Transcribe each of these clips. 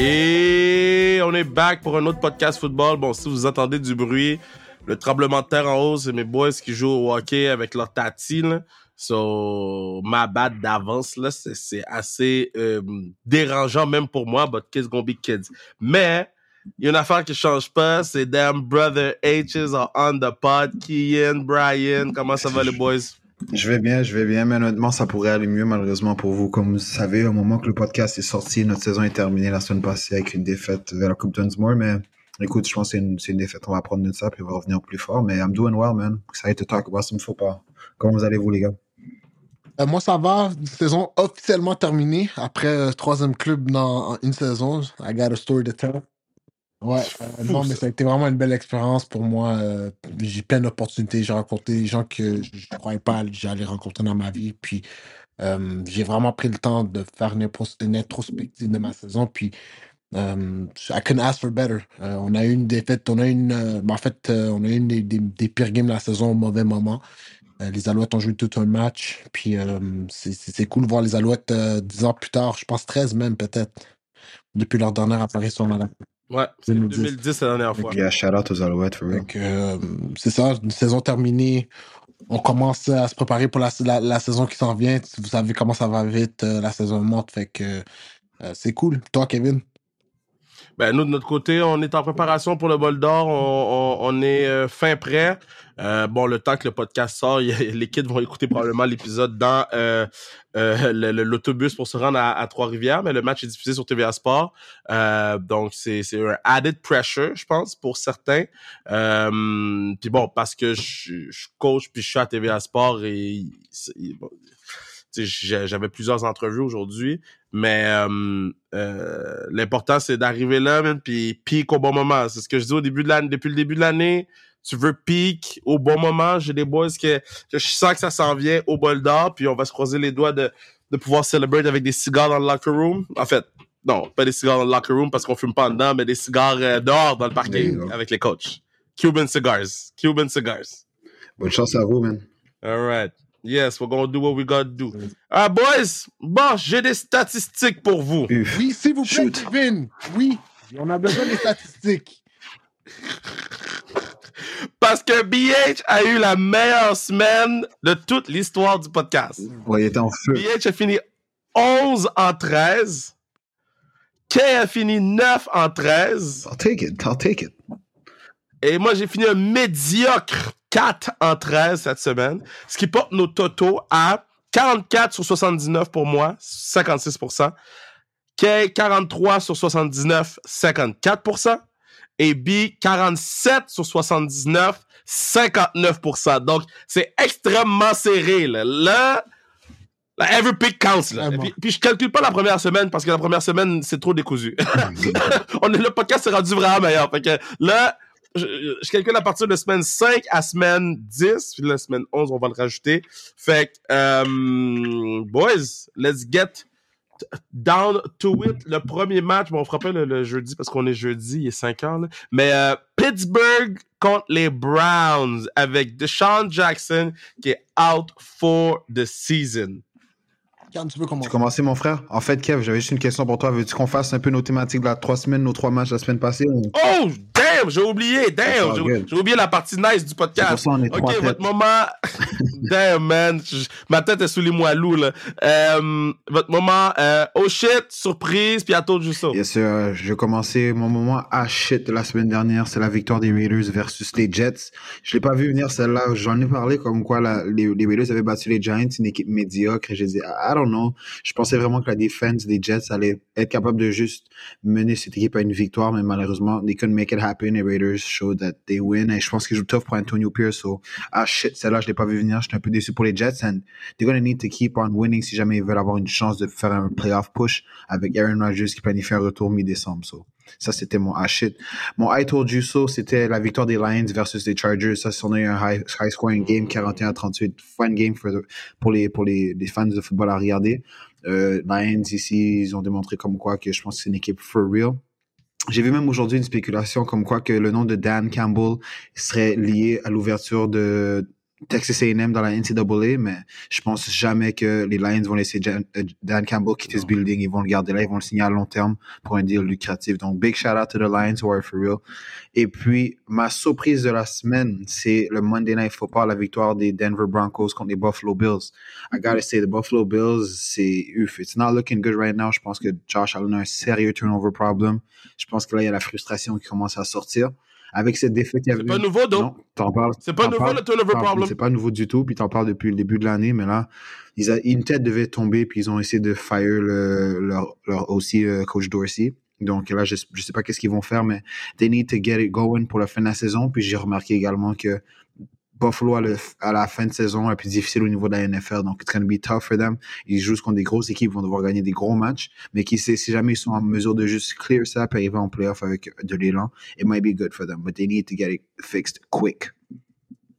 Et on est back pour un autre podcast football. Bon, si vous entendez du bruit, le tremblement de terre en haut, c'est mes boys qui jouent au hockey avec leur tati. So, ma bad d'avance, là, c'est assez euh, dérangeant même pour moi, but kids gonna be kids? Mais, il y a une affaire qui change pas, c'est damn brother H's are on the pod. Kian, Brian, comment ça va les boys? Je vais bien, je vais bien, mais honnêtement, ça pourrait aller mieux malheureusement pour vous. Comme vous savez, au moment que le podcast est sorti, notre saison est terminée la semaine passée avec une défaite vers la Coupe Dunsmore, mais écoute, je pense que c'est une, une, défaite. On va apprendre de ça, puis on va revenir plus fort. Mais I'm doing well, man. Excited to talk about some football. Comment vous allez, vous, les gars? Euh, moi, ça va. Saison officiellement terminée après euh, troisième club dans une saison. I got a story to tell. Ouais, euh, non, mais ça a été vraiment une belle expérience pour moi. Euh, j'ai plein d'opportunités. J'ai rencontré des gens que je ne croyais pas que j'allais rencontrer dans ma vie. Puis, euh, j'ai vraiment pris le temps de faire une, une introspective de ma saison. Puis, euh, I couldn't ask for better. Euh, on a eu une défaite. On a une, euh, ben, en fait, on a eu une des, des, des, pires games de la saison au mauvais moment. les Alouettes ont joué tout un match. Puis, c'est cool de voir les Alouettes dix ans plus tard, je pense 13 même peut-être, depuis leur dernière apparition dans la Ouais, c'est 2010. 2010 la dernière fois. Yeah, shout out aux Alouettes, for real. Euh, c'est ça, une saison terminée. On commence à se préparer pour la, la, la saison qui s'en vient. Vous savez comment ça va vite, euh, la saison monte. Fait que euh, c'est cool. Toi, Kevin? Ben, nous, de notre côté, on est en préparation pour le bol d'or. On, on, on, est euh, fin prêt. Euh, bon, le temps que le podcast sort, les kids vont écouter probablement l'épisode dans euh, euh, l'autobus pour se rendre à, à Trois-Rivières, mais le match est diffusé sur TVA Sport. Euh, donc, c'est un added pressure, je pense, pour certains. Euh, puis bon, parce que je, je coach puis je suis à TVA Sport et... Bon, j'avais plusieurs entrevues aujourd'hui, mais euh, euh, l'important c'est d'arriver là, même, puis pique au bon moment. C'est ce que je dis au début de l'année, depuis le début de l'année. Tu veux pique au bon moment. J'ai des boys que, je sens que ça s'en vient au bol d'or, puis on va se croiser les doigts de, de pouvoir célébrer avec des cigares dans le locker room. En fait, non, pas des cigares dans le locker room parce qu'on fume pas dedans, mais des cigares euh, dehors dans le parking avec les coachs. Cuban cigars. Cuban cigars. Bonne chance à vous, man. All right. Yes, we're gonna do what we gotta do. Ah, boys, bon, j'ai des statistiques pour vous. Oui, s'il vous plaît, Kevin. Oui, on a besoin des statistiques. Parce que BH a eu la meilleure semaine de toute l'histoire du podcast. Ouais, il était en feu. BH a fini 11 en 13. Kay a fini 9 en 13. I'll take it, I'll take it. Et moi, j'ai fini un médiocre 4 en 13 cette semaine, ce qui porte nos totaux à 44 sur 79 pour moi, 56%. Kay, 43 sur 79, 54%. Et B, 47 sur 79, 59%. Donc, c'est extrêmement serré. Là, là every pick counts. Là. Puis, puis, je calcule pas la première semaine parce que la première semaine, c'est trop décousu. On est, le podcast s'est rendu vraiment meilleur. Fait que là, je, je, calcule à partir de semaine 5 à semaine 10. Puis la semaine 11, on va le rajouter. Fait que, um, boys, let's get down to it. Le premier match, bon, on fera pas le, le jeudi parce qu'on est jeudi, il est 5 heures. Là. Mais euh, Pittsburgh contre les Browns avec Deshaun Jackson qui est out for the season. Quand tu veux commencer? Tu commencer, mon frère? En fait, Kev, j'avais juste une question pour toi. Veux-tu qu'on fasse un peu nos thématiques de la trois semaines, nos trois matchs la semaine passée? Ou... Oh, damn! J'ai oublié, damn! J'ai oublié la partie nice du podcast. Ça, ok, votre moment. damn, man. Ma tête est sous les moelleux, là. Euh, votre moment, euh, oh shit, surprise, puis à tout juste ça. Yes, sir. Je commencer mon moment ah shit de la semaine dernière. C'est la victoire des Raiders versus les Jets. Je l'ai pas vu venir celle-là. J'en ai parlé comme quoi la, les, les, Raiders avaient battu les Giants, une équipe médiocre. Et j'ai dit, I don't know. Je pensais vraiment que la défense des Jets allait être capable de juste mener cette équipe à une victoire, mais malheureusement, they couldn't make it happen. Les Raiders showed that they win. Et je pense qu'ils jouent tough pour Antonio Pierce. So, ah shit, celle-là, je l'ai pas vu venir. J'étais un peu déçu pour les Jets. And they're going to need to keep on winning si jamais ils veulent avoir une chance de faire un playoff push avec Aaron Rodgers qui planifie un retour mi-décembre. So. Ça, c'était mon ah shit. Mon I told you so, c'était la victoire des Lions versus les Chargers. Ça, on a un high, high scoring game, 41-38. Fun game for the, pour les, pour les fans de football à regarder. Euh, Lions ici, ils ont démontré comme quoi que je pense que c'est une équipe for real. J'ai vu même aujourd'hui une spéculation comme quoi que le nom de Dan Campbell serait lié à l'ouverture de Texas A&M dans la NCAA, mais je pense jamais que les Lions vont laisser Jan- euh, Dan Campbell quitter ce building. Ils vont le garder là, ils vont le signer à long terme pour un deal lucratif. Donc, big shout out to the Lions who are for real. Et puis, ma surprise de la semaine, c'est le Monday Night Football, la victoire des Denver Broncos contre les Buffalo Bills. I gotta say, the Buffalo Bills, c'est ouf. It's not looking good right now. Je pense que Josh Allen a un sérieux turnover problem. Je pense que là, il y a la frustration qui commence à sortir. Avec cette défaite. C'est pas nouveau, donc. C'est pas nouveau, parles- le turnover problem. C'est pas nouveau du tout, puis t'en parles depuis le début de l'année, mais là, ils a, une tête devait tomber, puis ils ont essayé de fire le, leur, leur aussi euh, coach Dorsey. Donc là, je, je sais pas qu'est-ce qu'ils vont faire, mais they need to get it going pour la fin de la saison. Puis j'ai remarqué également que Buffalo à, le- à la fin de saison est plus difficile au niveau de la NFL, donc it's going to be tough for them. Ils jouent contre des grosses équipes, vont devoir gagner des gros matchs, mais qui sait, si jamais ils sont en mesure de juste clear ça, puis arriver en playoff avec de l'élan, it might be good for them, but they need to get it fixed quick.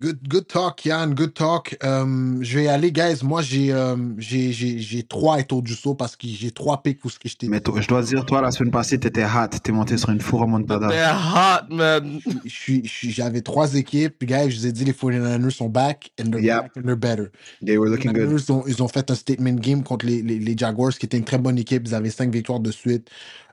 Good, good talk, Yann. Good talk. Euh, je vais y aller, guys. Moi, j'ai euh, j'ai j'ai j'ai trois étoiles du saut parce que j'ai trois picks pour ce que je t'ai Mais dit. toi, je dois dire, toi, la semaine passée, t'étais hot, t'es monté sur une four remontada. They're hot, man. J'avais trois équipes. Puis, guys, je vous ai dit, les 49ers sont back and they're Yep. back and they're better. They were Les looking good. Ont, ils ont fait un statement game contre les, les, les Jaguars, qui était une très bonne équipe. Ils avaient cinq victoires de suite.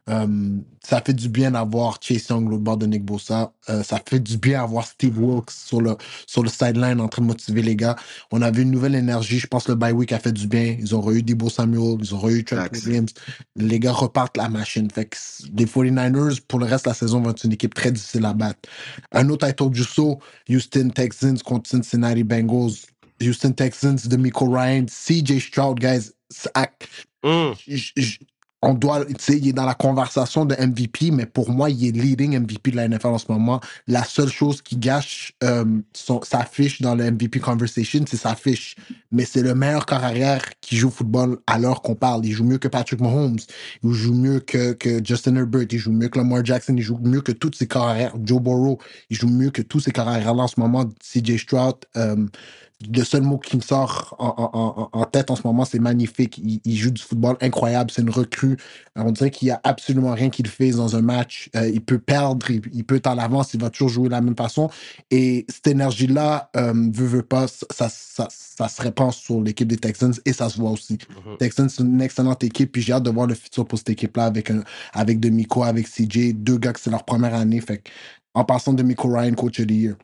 Euh, ça fait du bien d'avoir Chase Young, l'autre bord de Nick Bosa. Euh, ça fait du bien d'avoir Steve Wilkes sur le, sur le sideline en train de motiver les gars. On avait une nouvelle énergie. Je pense que le bye week a fait du bien. Ils ont eu Debo Samuel, ils ont eu Trent. Williams. Les gars repartent la machine. Fait que les 49ers, pour le reste de la saison, vont être une équipe très difficile à battre. Un autre title du saut, Houston Texans contre Cincinnati Bengals. Houston Texans de Miko Ryan, CJ Stroud, guys. Mm. On doit, tu sais, il est dans la conversation de MVP, mais pour moi, il est leading MVP de la NFL en ce moment. La seule chose qui gâche euh, sa fiche dans le MVP conversation, c'est sa fiche. Mais c'est le meilleur corps arrière qui joue football à l'heure qu'on parle. Il joue mieux que Patrick Mahomes. Il joue mieux que, Justin Herbert. Il joue mieux que Lamar Jackson. Il joue mieux que tous ses corps arrière. Joe Burrow, il joue mieux que tous ses corps arrière là en ce moment. CJ Stroud, euh, le seul mot qui me sort en, en- en- en tête en ce moment, c'est magnifique. Il, il joue du football incroyable. C'est une recrue. On dirait qu'il n'y a absolument rien qu'il fait dans un match. Euh, il peut perdre, il, il peut être en avance, il va toujours jouer de la même façon. Et cette énergie-là, euh, veut, veut pas, ça, ça, ça se répand sur l'équipe des Texans et ça se voit aussi. Mhm. Texans, c'est une excellente équipe. Puis j'ai hâte de voir le futur pour cette équipe-là avec, un, avec Demico, avec CJ. Deux gars que c'est leur première année. Fait en passant Demico Ryan, coach of the year.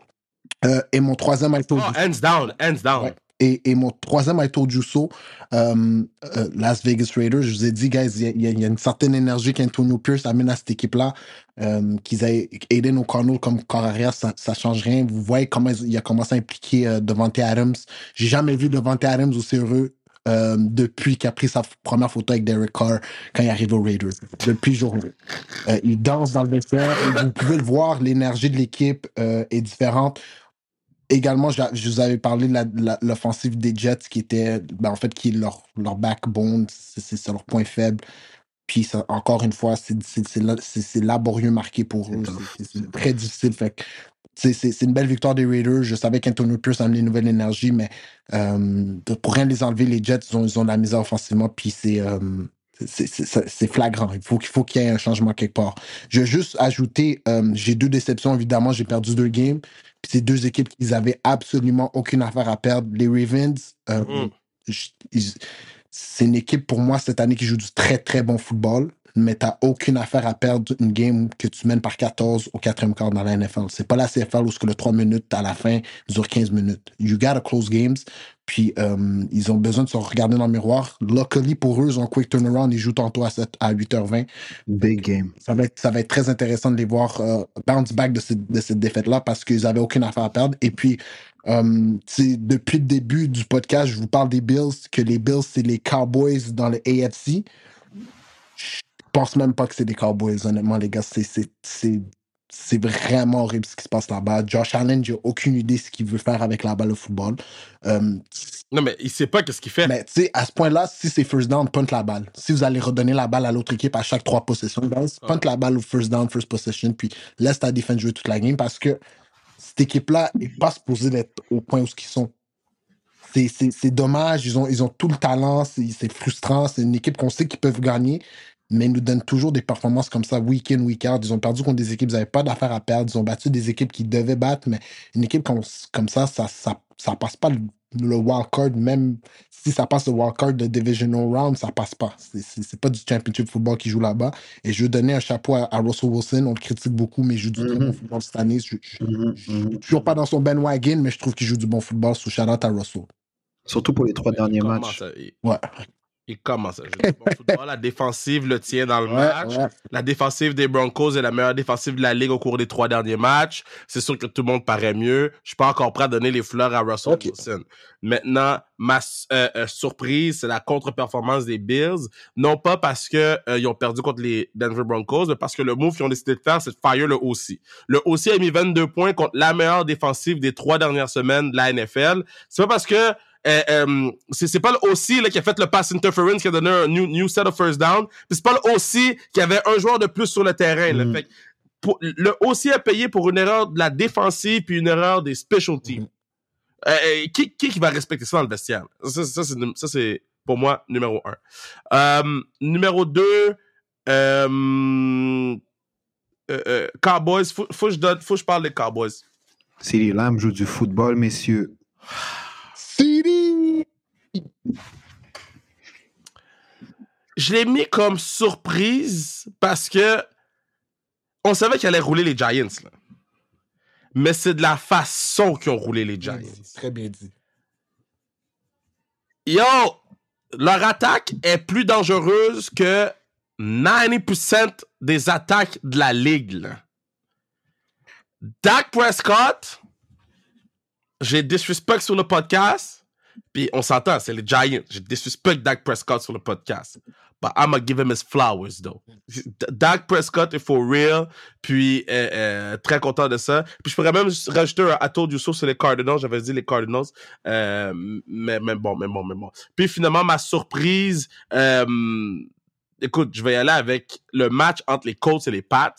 Euh, et mon troisième item Oh, hands down, hands down. Ouais. Et, et mon troisième Jusso, euh, euh, Las Vegas Raiders, je vous ai dit, guys, il y a- y, y une certaine énergie qu'Antonio Pierce amène à cette équipe-là. Euh, qu'ils aient Aiden O'Connell comme corps arrière, ça, ça change rien. Vous voyez comment il a commencé à impliquer euh, Devante Adams. J'ai jamais vu Devante Adams aussi heureux euh, depuis qu'il a pris sa première photo avec Derek Carr quand il arrive aux Raiders. Depuis jour euh, il danse dans le vestiaire. Vous pouvez le voir, l'énergie de l'équipe euh, est différente également, je vous avais parlé de l'offensive des Jets qui était, ben, en fait, qui est leur, leur backbone, c'est leur point faible. Puis, ça, encore une fois, c'est c'est- c'est la- c'est- c'est laborieux marqué pour eux. C'est- très difficile. Fait c'est une belle victoire des Raiders. Je savais qu'Antonio Pierce amenait une nouvelle énergie, mais euh, pour rien les enlever, les Jets, ils ont, ils ont de la misère offensivement. Puis, c'est. euh, c'est- flagrant. Il faut qu'il faut qu'il y ait un changement quelque part. Je vais juste ajouter, euh, j'ai deux déceptions, évidemment. J'ai perdu deux games. Puis c'est deux équipes qui n'avaient absolument aucune affaire à perdre. Les Ravens, euh, ils- c'est une équipe pour moi cette année qui joue du très très bon football, mais tu n'as aucune affaire à perdre une game que tu mènes par 14 au quatrième quart dans la NFL. C'est pas la CFL où ce que le 3 minutes à la fin dure 15 minutes. You gotta close games. Puis euh, ils ont besoin de se regarder dans le miroir. Luckily pour eux, ils ont un quick turnaround. Ils jouent tantôt à, 7, à 8h20 Big game. ça va être, ça va être très intéressant de les voir euh, bounce back de cette, de cette défaite-là parce qu'ils n'avaient aucune affaire à perdre. Et puis, euh, depuis le début du podcast, je vous parle des Bills, que les Bills, c'est les Cowboys dans le AFC. Je pense même pas que c'est des Cowboys, honnêtement, les gars. C'est, c'est, c'est, c'est vraiment horrible ce qui se passe là-bas. Josh Allen, j'ai aucune idée ce qu'il veut faire avec la balle au football. Euh, Non, mais il sait pas qu'est-ce qu'il fait. mais tu sais, à ce point-là, si c'est first down, punt la balle. Si vous allez redonner la balle à l'autre équipe à chaque trois possessions, guys, punt la balle au first down, first possession, puis laisse ta défense jouer toute la game parce que cette équipe-là n'est pas supposée d'être au point où ils sont. C'est- C'est c'est dommage, ils ont, ils ont tout le talent, c'est c'est frustrant, c'est une équipe qu'on sait qu'ils peuvent gagner, mais ils nous donnent toujours des performances comme ça, week in, week out. Ils ont perdu contre des équipes, ils n'avaient pas d'affaires à perdre, ils ont battu des équipes qu'ils devaient battre, mais une équipe comme, comme ça, ça, ça, ça passe pas le, le wild card, même si ça passe le wild card de divisional round, ça passe pas. C'est- pas du championship football qui joue là-bas. Et je veux donner un chapeau à, à Russell Wilson. On le critique beaucoup, mais il joue du très bon football cette année. Je, je, Mhm, je mhm. suis toujours pas dans son bandwagon, mais je trouve qu'il joue du bon football. Sous shout out à Russell. Surtout pour les trois derniers matchs. Ouais. Il commence bon football. La défensive le tient dans le Ouais, match. ouais. La défensive des Broncos est la meilleure défensive de la ligue au cours des trois derniers matchs. C'est sûr que tout le monde paraît mieux. Je suis pas encore prêt à donner les fleurs à Russell Ok. Wilson. Maintenant, ma euh, euh, surprise, c'est la contre-performance des Bills. Non pas parce que euh, ils ont perdu contre les Denver Broncos, mais parce que le move qu'ils ont décidé de faire, c'est de fire le OC. Le OC a mis 22 points contre la meilleure défensive des trois dernières semaines de la NFL. C'est pas parce que c'est c'est pas le OC là, qui a fait le pass interference qui a donné un new, new set of first down. Puis c'est pas le OC qui avait un joueur de plus sur le terrain. là. Fait que pour- le OC a payé pour une erreur de la défensive puis une erreur des special teams. Mhm. Euh, euh, qui, qui qui va respecter ça dans le vestiaire? Ça, ça, c'est, ça, c'est pour moi numéro un. Euh, numéro deux, euh, euh, euh, Cowboys. Faut, faut que je donne, faut que je parle des Cowboys. CeeDee Lamb joue du football, messieurs. Je l'ai mis comme surprise parce que on savait qu'il allait rouler les Giants. Là. Mais c'est de la façon qu'ils ont roulé les Giants. Très bien dit. Yo, leur attaque est plus dangereuse que 90% des attaques de la ligue. là. Dak Prescott, j'ai disrespect sur le podcast, puis on s'entend, c'est les Giants. J'ai disrespect Dak Prescott sur le podcast. But I'ma give him his flowers, though. Dak Prescott est for real, puis euh, euh, très content de ça. Puis je pourrais même rajouter un you so sur les Cardinals. J'avais dit les Cardinals. Euh, mais, mais bon, mais bon, mais bon. Puis finalement, ma surprise, écoute, je vais y aller avec le match entre les Colts et les Pats.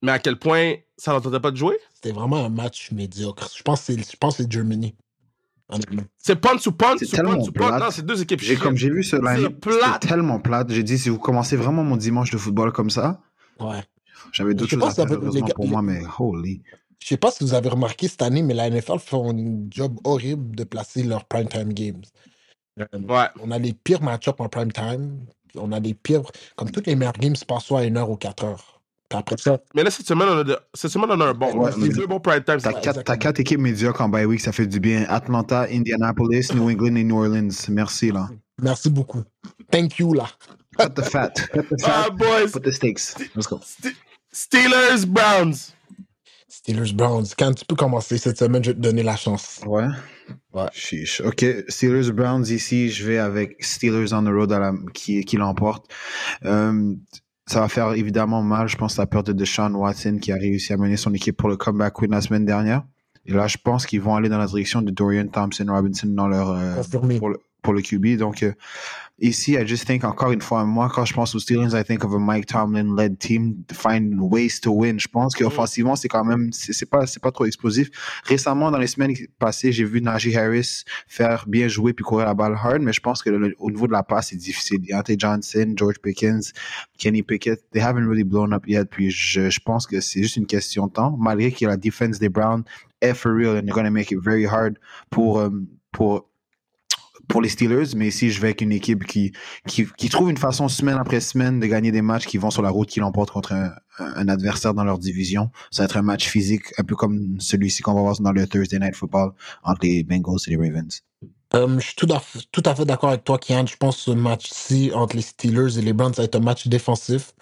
Mais à quel point ça n'entendait pas de jouer? C'était vraiment un match médiocre. Je pense que c'est je pense que c'est Germany. C'est punch ou punch, C'est ou tellement punch ou punch. plate. Non, c'est deux équipes J'ai, comme j'ai vu ce C'est line c'était tellement plate. J'ai dit, si vous commencez vraiment mon dimanche de football comme ça, Ouais. j'avais d'autres choses à faire, pour les- moi, mais holy. Je sais pas si vous avez remarqué cette année, mais la NFL fait un job horrible de placer leurs primetime games. Euh, Ouais. On a les pires match-ups en prime time. On a les pires. Comme toutes les meilleures games se passent soit à 1 heure ou 4 heures. Puis après ça, Mais là, cette semaine, on a, de- cette semaine, on a un bon. Ouais, on a c'est- deux bons prime time. T'as quatre, t'as exactement. quatre équipes médiocres en bye week, ça fait du bien. Atlanta, Indianapolis, New England et New Orleans. Merci, là. merci beaucoup. Thank you, là. Cut the fat. Cut the Ah, fat. boys. Put the steaks. Let's go. Ste- Steelers, Browns. Steelers Browns. Quand tu peux commencer cette semaine, je vais te donner la chance. Ouais. Ouais. Chiche. OK. Steelers Browns ici, je vais avec Steelers on the road à la, qui, qui l'emporte. Euh, ça va faire évidemment mal, je pense, la perte de Deshaun Watson qui a réussi à mener son équipe pour le comeback win la semaine dernière. Et là, je pense qu'ils vont aller dans la direction de Dorian Thompson Robinson dans leur, euh, Confirmé. pour, le, pour le QB. Donc, euh, ici, I just think, encore une fois, moi, quand je pense aux Steelers, I think of a Mike Tomlin-led team to find ways to win. Je pense qu'offensivement, c'est quand même, c'est pas, c'est pas trop explosif. Récemment, dans les semaines passées, j'ai vu Najee Harris faire bien jouer puis courir la balle hard, mais je pense que le- au niveau de la passe, c'est difficile. Deontay Johnson, George Pickens, Kenny Pickett, they haven't really blown up yet. Puis je, je pense que c'est juste une question de temps, malgré que la defense des Browns est for real and they're going to make it very hard pour, euh, pour, pour les Steelers. Mais ici, je vais avec une équipe qui, qui, trouve une façon semaine après semaine de gagner des matchs qui vont sur la route, qui l'emportent contre un, adversaire dans leur division. Ça va être un match physique, un peu comme celui-ci qu'on va voir dans le Thursday Night Football entre les Bengals et les Ravens. Euh, je suis tout à, tout à fait d'accord avec toi, Kian. Je pense que ce match-ci entre les Steelers et les Browns, va être un match défensif.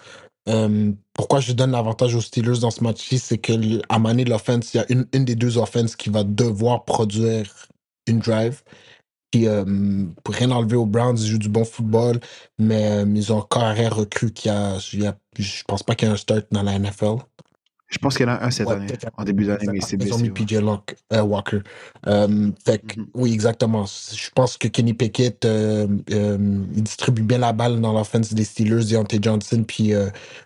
Euh, pourquoi je donne l'avantage aux Steelers dans ce match-ci, c'est que l- à maner l'offense, il y a une, une des deux offenses qui va devoir produire une drive. Puis, euh, pour rien enlever aux Browns, ils jouent du bon football, mais euh, ils ont un carrière recru qui a, il y a- Je pense pas qu'il y a un start dans la NFL. Je pense qu'il y en a un cette Ouais, année, en début d'année, mais il s'est Ils ont blessé. mis. PJ Lock- euh, Walker. Fait que, Mhm. oui, exactement. Je pense que Kenny Pickett, euh, euh, il distribue bien la balle dans l'offense des Steelers. Deontay Johnson puis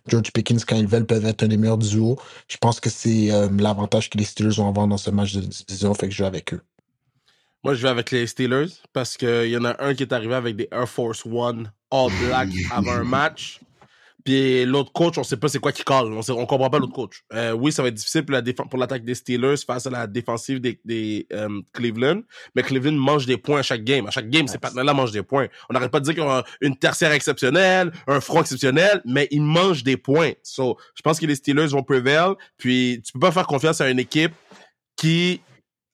George Pickens, quand ils veulent, peuvent être un des meilleurs duos. Je pense que c'est l'avantage que les Steelers vont avoir dans ce match de division. Fait que je joue avec eux. Moi, je vais avec les Steelers parce qu'il y en a un qui est arrivé avec des Air Force One All Black avant un match. Puis l'autre coach, on sait pas c'est quoi qui call. On, sait, on comprend pas l'autre coach. Euh, oui, ça va être difficile pour, la pour l'attaque des Steelers face à la défensive des, des euh, Cleveland. Mais Cleveland mange des points à chaque game. À chaque game, ces partenaires-là mangent des points. On n'arrête pas de dire qu'ils ont une tertiaire exceptionnelle, un front exceptionnel, mais ils mangent des points. So, je pense que les Steelers vont prevail. Puis tu peux pas faire confiance à une équipe qui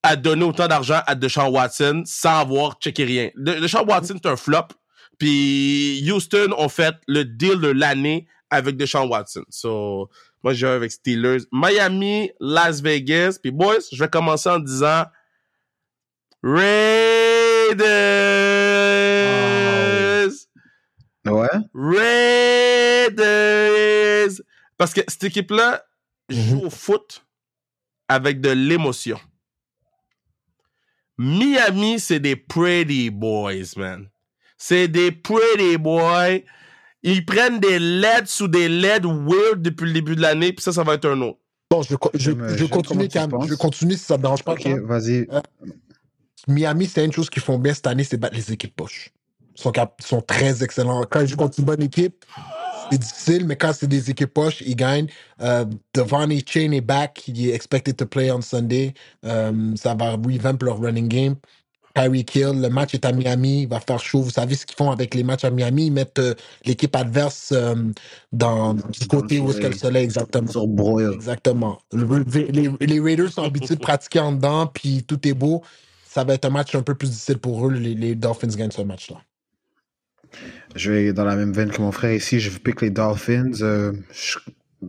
a donné autant d'argent à Deshaun Watson sans avoir checké rien. De- Deshaun Watson, c'est un flop. Puis Houston ont fait le deal de l'année avec Deshaun Watson. So, moi, j'ai avec Steelers. Miami, Las Vegas. Puis boys, je vais commencer en disant Raiders. Ouais? Raiders. Parce que cette équipe-là joue Mhm. au foot avec de l'émotion. Miami, c'est des pretty boys, man. C'est des pretty boys. Ils prennent des LED sous des LED weird depuis le début de l'année, puis ça, ça va être un autre. Bon, je, co- je, je j'aime continue, penses. Je continue si ça te dérange pas. Ok, vas-y. Miami, c'est une chose qu'ils font bien cette année, c'est battre les équipes poches. Ils sont, sont très excellents. Quand ils jouent contre une bonne équipe, c'est difficile, mais quand c'est des équipes poches, ils gagnent. Euh, Chain est back. Il est expected to play on Sunday. Euh, ça va revamp leur running game. Kyrie Kill, le match est à Miami, il va faire chaud. Vous savez ce qu'ils font avec les matchs à Miami? Ils mettent euh, l'équipe adverse euh, dans, du côté où est-ce que le soleil, exactement. Sur. Exactement. Le- Les, les Raiders sont habitués de pratiquer en dedans, puis tout est beau. Ça va être un match un peu plus difficile pour eux. Les, les Dolphins gagnent ce match-là. Je vais dans la même veine que mon frère ici. Je pick les Dolphins. Euh, je-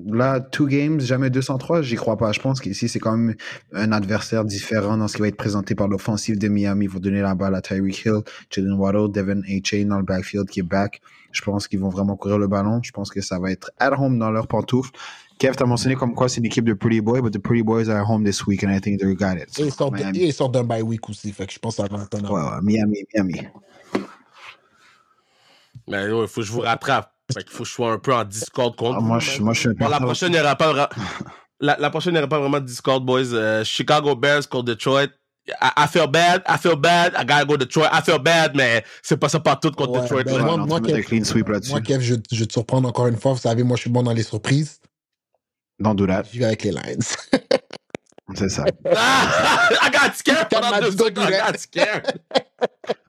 là, two games, jamais 203, j'y crois pas. Je pense qu'ici, c'est quand même un adversaire différent dans ce qui va être présenté par l'offensive de Miami. Ils vont donner la balle à Tyreek Hill, Jalen Waddle, Devin A. Dans le backfield qui est back. Je pense qu'ils vont vraiment courir le ballon. Je pense que ça va être at home dans leur pantoufle. Kev, t'as mentionné comme quoi c'est une équipe de Pretty Boys, but the Pretty Boys are at home this week and I think they got it. Ils sortent, d'un bye week aussi. Fait que je pense que ça va Ouais, ouais, Miami, Miami. Mais il faut que je vous rattrape. Fait qu'il faut que je sois un peu en Discord contre Ah, moi, je, moi, je suis un Bon, la prochaine, il n'y aura pas la, la prochaine, il n'y aura pas vraiment de Discord, boys. Euh, Chicago Bears contre Detroit. I, I feel bad, I feel bad, I gotta go Detroit. I feel bad, mais c'est pas ça partout contre Ouais, Detroit. ben, là. moi- moi, Kev- clean sweep. Moi, Kev, je, je vais te surprendre encore une fois. Vous savez, moi, je suis bon dans les surprises. Don't do that. Je vais avec les Lions. C'est ça. Ah! I got scared pendant deux secondes. I got scared.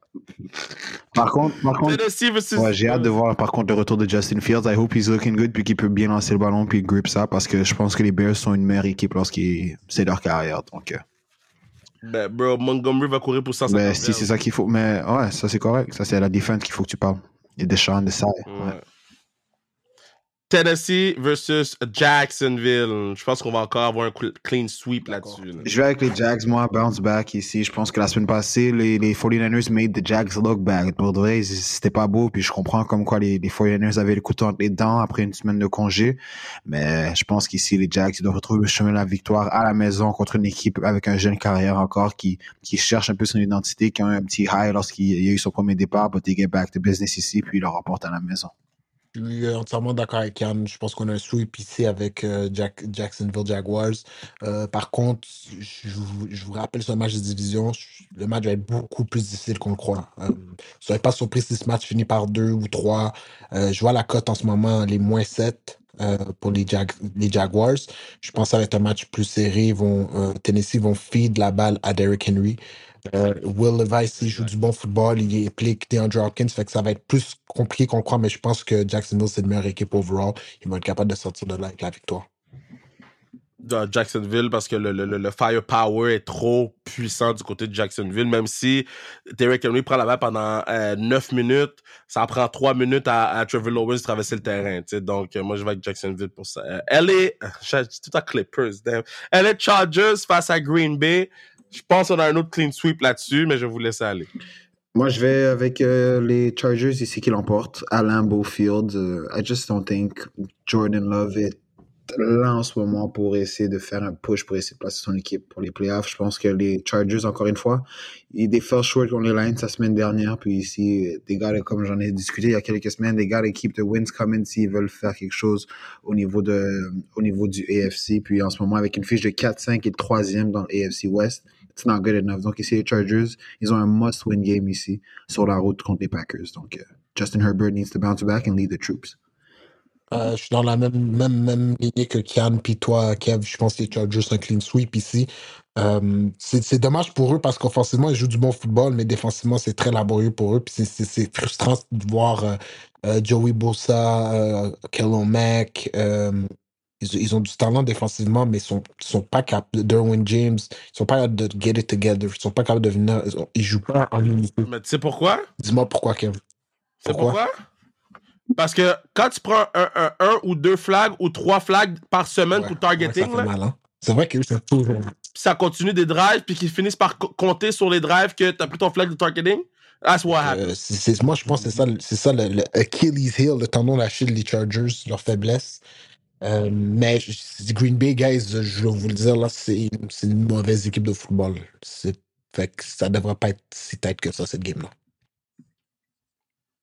Par contre, par ouais, j'ai hâte de voir par contre le retour de Justin Fields. I hope he's looking good puis qu'il peut bien lancer le ballon puis grip ça parce que je pense que les Bears sont une meilleure équipe lorsqu'ils c'est leur carrière. Donc, euh, Ben, bro, Montgomery va courir pour 150 ben, si c'est ça qu'il faut, mais ouais, ça c'est correct. Ça c'est la défense qu'il faut que tu parles. Il y a des champs de ça. Ouais. Tennessee versus Jacksonville. Je pense qu'on va encore avoir un cl- clean sweep là-dessus. là. Je vais avec les Jags, moi, bounce back ici. Je pense que la semaine passée, les, les 49ers made the Jags look bad. Pour de vrai, c'était pas beau. Puis je comprends comme quoi les, les 49ers avaient le couteau entre les dents après une semaine de congé. Mais je pense qu'ici, les Jags, ils doivent retrouver le chemin de la victoire à la maison contre une équipe avec un jeune carrière encore qui, qui cherche un peu son identité, qui a eu un petit high lorsqu'il y a eu son premier départ, but they get back to business ici, puis il le remporte à la maison. Je suis entièrement d'accord avec Yann. Je pense qu'on a un sweep ici avec euh, Jack- Jacksonville Jaguars. Euh, par contre, je vous, je rappelle ce match de division. je- Le match va être beaucoup plus difficile qu'on le croit. Euh, soyez pas surpris si ce match finit par deux ou trois. Euh, je vois la cote en ce moment, les moins 7 euh, pour les, Jag- les Jaguars. Je pense que ça va être un match plus serré. Ils vont, euh, Tennessee vont feed la balle à Derrick Henry. Euh, Will Levis, il joue du bon football, il implique DeAndre Hopkins, fait que ça va être plus compliqué qu'on croit, mais je pense que Jacksonville, c'est une meilleure équipe overall. Ils vont être capables de sortir de là avec la victoire. Jacksonville parce que le, le, le- firepower est trop puissant du côté de Jacksonville. Même si Derrick Henry prend la balle pendant euh, 9 minutes, ça prend 3 minutes à, Trevor Lawrence de traverser le terrain. Donc, euh, moi, je vais avec Jacksonville pour ça. Euh, LA, j'ai tout à Clippers, damn. LA Chargers face à Green Bay. Je pense qu'on a un autre clean sweep là-dessus, mais je vous laisser aller. Moi, je vais avec euh, les Chargers ici qui l'emportent à Lambeau Field. Euh, I just don't think Jordan Love est là en ce moment pour essayer de faire un push pour essayer de placer son équipe pour les playoffs. Je pense que les Chargers, encore une fois, ils des fell short contre les Lions la semaine dernière. Puis ici, des gars, comme j'en ai discuté il y a quelques semaines, des gars, keep the wins coming s'ils veulent faire quelque chose au niveau, de, au niveau du AFC. Puis en ce moment, avec une fiche de 4-5 et 3e dans le AFC West, it's not good enough. Donc ici, les Chargers, ils ont un must-win game ici sur la route contre les Packers. Donc, euh, Justin Herbert needs to bounce back and lead the troops. Euh, je suis dans la même, même, même lignée que Kian, puis toi, Kev. Je pense que les Chargers un clean sweep ici. Euh, c'est c'est dommage pour eux parce qu'offensivement, ils jouent du bon football, mais défensivement, c'est très laborieux pour eux. Puis c'est- c'est c'est frustrant de voir euh, euh, Joey Bosa, euh, Mack. euh, ils, ils ont du talent défensivement, mais ils sont, ils sont pas capables. Derwin James, ils sont pas capables de get it together. Ils sont pas capables de venir. Ils, ont- ils jouent pas en unité. Mais tu sais pourquoi? Dis-moi pourquoi, Kev. C'est Pourquoi? pourquoi? Parce que quand tu prends un, un, un ou deux flags ou trois flags par semaine Ouais, pour ouais, ça targeting, mal, hein. C'est vrai que c'est toujours. puis ça continue des drives, puis qu'ils finissent par co- compter sur les drives que t'as pris ton flag de targeting, that's what happened. Euh, c'est- moi, je pense que c'est ça, c'est ça le, le Achilles heel, le tendon d'Achille des Chargers, leur faiblesse. Euh, mais je- Green Bay, guys, je vais vous le dire, là, c'est une mauvaise équipe de football. Fait que ça devrait pas être si tête que ça, cette game-là.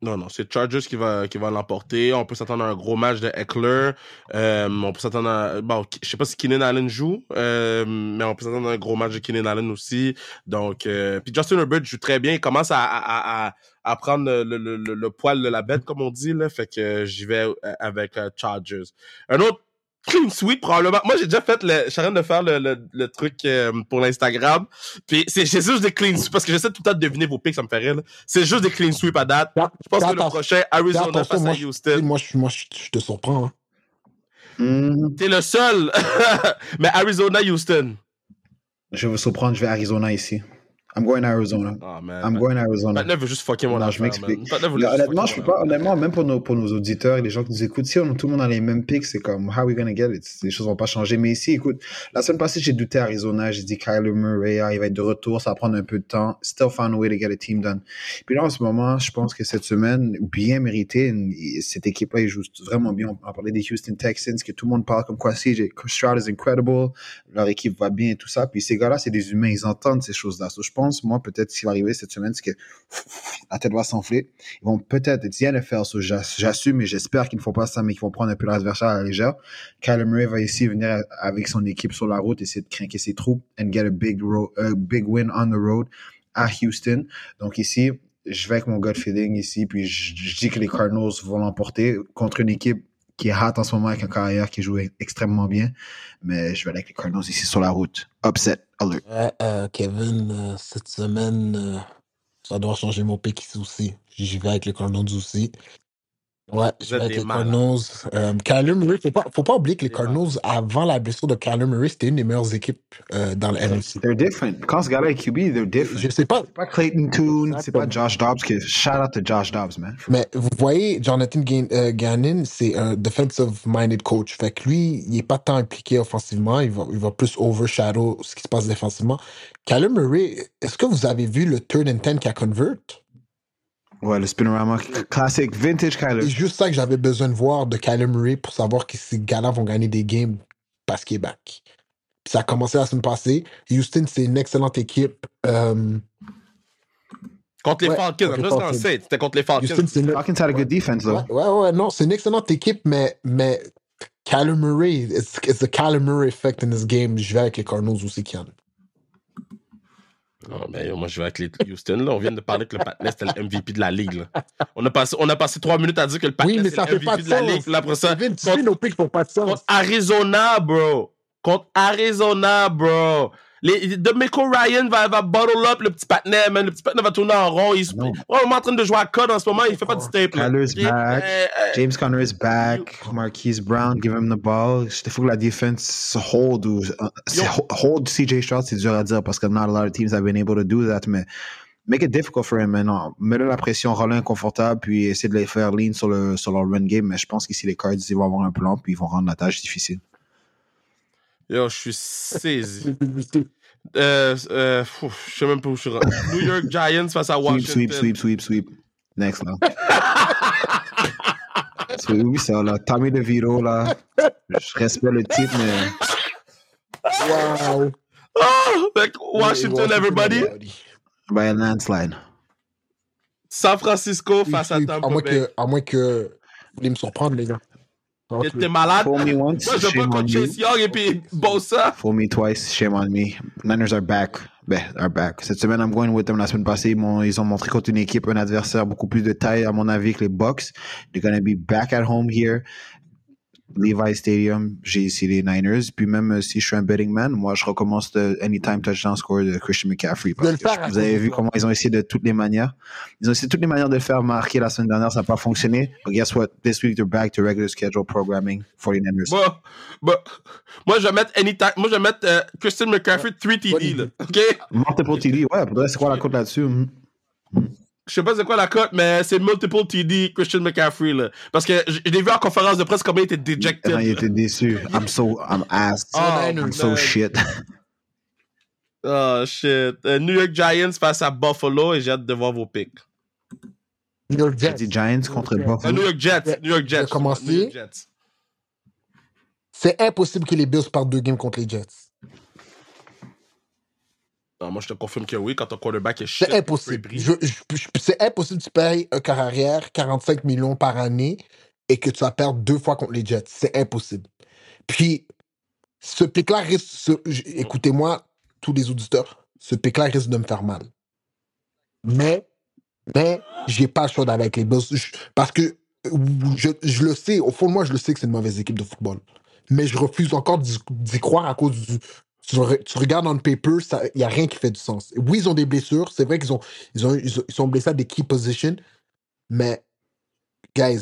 Non, non, c'est Chargers qui va, qui va l'emporter. On peut s'attendre à un gros match de Eckler. Euh, on peut s'attendre à. Bon, je sais pas si Keenan Allen joue, euh, mais on peut s'attendre à un gros match de Keenan Allen aussi. Donc, euh, puis Justin Herbert joue très bien. Il commence à, à, à, à prendre le, le, le, le poil de la bête, comme on dit. Là, fait que euh, j'y vais euh, avec euh, Chargers. Un autre clean sweep, probablement. Moi, j'ai déjà fait le. Je suis en train de faire le, le, le truc euh, pour l'Instagram. Puis c'est c'est juste des clean sweeps parce que j'essaie tout le temps de deviner vos picks, ça me fait rire. C'est juste des clean sweeps à date. Je pense que le prochain, Arizona face moi, à Houston. Moi, je, moi je, je te surprends. hein. Mhm. T'es le seul. Mais Arizona, Houston. Je vais vous surprendre, je vais à Arizona ici. I'm going to Arizona. Oh man. I'm going to Arizona. Patneuf veut juste fucker mon Non, affaire, je m'explique. honnêtement, je peux pas, honnêtement, même pour nos, pour nos auditeurs et les gens qui nous écoutent, si on, tout le monde a les mêmes picks, c'est comme, how are we gonna get it? Les choses vont pas changer. Mais ici, écoute, la semaine passée, j'ai douté Arizona, j'ai dit Kyler Murray, ah, il va être de retour, ça va prendre un peu de temps. Still find a way to get a team done. Puis là, en ce moment, je pense que cette semaine, bien méritée, cette équipe-là, ils jouent vraiment bien. On parlait des Houston Texans, que tout le monde parle comme quoi CJ Stroud is incredible, leur équipe va bien et tout ça. Puis ces gars-là, c'est des humains, ils entendent ces choses-là. So, je pense, moi, peut-être ce qui va arriver cette semaine, c'est que la tête va s'enfler. Ils vont peut-être être NFL, so j'ass- j'assume et j'espère qu'ils ne font pas ça, mais qu'ils vont prendre un peu l'adversaire à la légère. Kyler Murray va ici venir avec son équipe sur la route, essayer de craquer ses troupes and get a big, a big win on the road à Houston. Donc ici, je vais avec mon gut feeling ici, puis je, je dis que les Cardinals vont l'emporter contre une équipe qui est hot en ce moment avec un carrière qui joue extrêmement bien. Mais je vais aller avec les Cardinals ici sur la route. Upset alert. Euh, Kevin, euh, cette semaine, euh, ça doit changer mon pick ici aussi. J'y vais avec les Cardinals aussi. Ouais, Vous je vais êtes avec des les malades. Cardinals. Euh, Kyler Murray, faut pas, faut pas oublier que les Des malades. Cardinals, avant la blessure de Kyler Murray, c'était une des meilleures équipes euh, dans le NFC. They're different. Quand ce gars-là est QB, they're different. Je sais pas, C'est pas Clayton Toon, c'est pas Exactement. Josh Dobbs. Que, shout out to Josh Dobbs, man. mais vous voyez, Jonathan Gain- euh, Gannon, c'est un defensive-minded coach. Fait que lui, il est pas tant impliqué offensivement, il va, il va plus overshadow ce qui se passe défensivement. Kyler Murray, est-ce que vous avez vu le third and ten qu'il a convert? Ouais, le Spinorama classic, vintage Kyler. C'est juste ça que j'avais besoin de voir de Kyler Murray pour savoir que ces gars-là vont gagner des games parce qu'il est back. Puis ça a commencé la semaine passée. Houston, c'est une excellente équipe. Euh, Contre les Ouais, Falcons. just gonna Falcons. say it. C'était contre les Falcons. Houston, c'est une... Falcons had a good defense, though. Ouais, ouais, ouais, non, c'est une excellente équipe, mais, mais Kyler Murray, it's, it's the Kyler Murray effect in this game. Je vais avec les Cardinals aussi, Kian. Non, mais yo, moi, je vais avec les Houston. Là. On vient de parler que le Patnais, c'était le MVP de la ligue. Là. On, a passé, on a passé trois minutes à dire que le Patnais, Oui, mais ça le fait MVP pas de de la ligue. Là, après ça, Kevin, tu contre- nos picks font pas de contre sens. Arizona, bro. Contre Arizona, bro. Les, Demico Ryan va, va bottle up le petit patinet, man. Le petit patinet va tourner en rond. Il, on est en train de jouer à code en ce moment. Il fait pas du tape. back. Euh, euh, James Conner is back. Marquise Brown, give him the ball. Il faut que la défense se hold ou uh, ho- hold CJ Stroud, c'est dur à dire parce que not a lot of teams have been able to do that, mais make it difficult for him maintenant. Mets-le la pression, rends-le inconfortable, puis essaie de les faire lean sur, le, sur leur run game. Mais je pense qu'ici, les Cards, ils vont avoir un plan, puis ils vont rendre la tâche difficile. Yo, je suis saisi. Euh, euh, je sais même pas où je suis rendu. New York Giants face à Washington. sweep, sweep, sweep, sweep. Next, là. Sweep, oui, ça, là. Tommy DeVito, là. Je respecte le titre, mais Wow. Oh, like Washington, everybody. by a landslide. San Francisco face à Tampa à moins Bay. que, à moins que vous voulez me surprendre, les gars. T'es- T'es malade? Fool me once, Moi, je. Chase Young et puis Bosa. Fool me twice, shame on me. Niners are back. Ben, are back. Cette semaine, I'm going with them. La semaine passée, ils ont montré contre une équipe, un adversaire beaucoup plus de taille, à mon avis, que les Bucks. They're gonna be back at home here. Levi Stadium, j'ai c'est les Niners. Puis même euh, si je suis un betting man, moi, je recommence le Anytime Touchdown Score de Christian McCaffrey. Parce que vous avez vu de comment ils ont essayé de toutes les manières. Ils ont essayé de toutes les manières de le faire marquer la semaine dernière, ça n'a pas fonctionné. But guess what? This week, they're back to regular schedule programming for the Niners. Moi, moi, moi, je vais mettre anytime. Moi, je vais mettre euh, Christian McCaffrey 3 TD, là. OK? Multiple TD, ouais, c'est quoi la cote là-dessus? Mhm. Je sais pas c'est quoi la cote, mais c'est multiple TD Christian McCaffrey, là. Parce que je l'ai vu en conférence de presse comment il était dejected. Quand il était déçu. I'm so, I'm ass. Oh, I'm so shit. Oh, shit. Euh, New York Giants face à Buffalo et j'ai hâte de voir vos picks. New York Jets. dit Giants contre. Euh, Buffalo. New York Jets. Ouais. New York Jets. New York Jets. C'est impossible que les Bills perdent deux games contre les Jets. Non, moi, je te confirme que oui, quand ton quarterback est shit. C'est impossible. C'est impossible que tu payes un quart arrière 45 millions par année et que tu vas perdre deux fois contre les Jets. C'est impossible. Puis, ce pic-là risque. Écoutez-moi, tous les auditeurs, ce pic-là risque de me faire mal. Mais, mais, j'ai pas le choix d'aller avec les Bills. Parce que euh, je, je le sais, au fond de moi, je le sais que c'est une mauvaise équipe de football. Mais je refuse encore d'y croire à cause du. Tu, re- tu regardes on paper, il n'y a rien qui fait du sens. Oui, ils ont des blessures. C'est vrai qu'ils ont, ils ont, ils ont- ils sont blessés à des key positions. Mais, guys,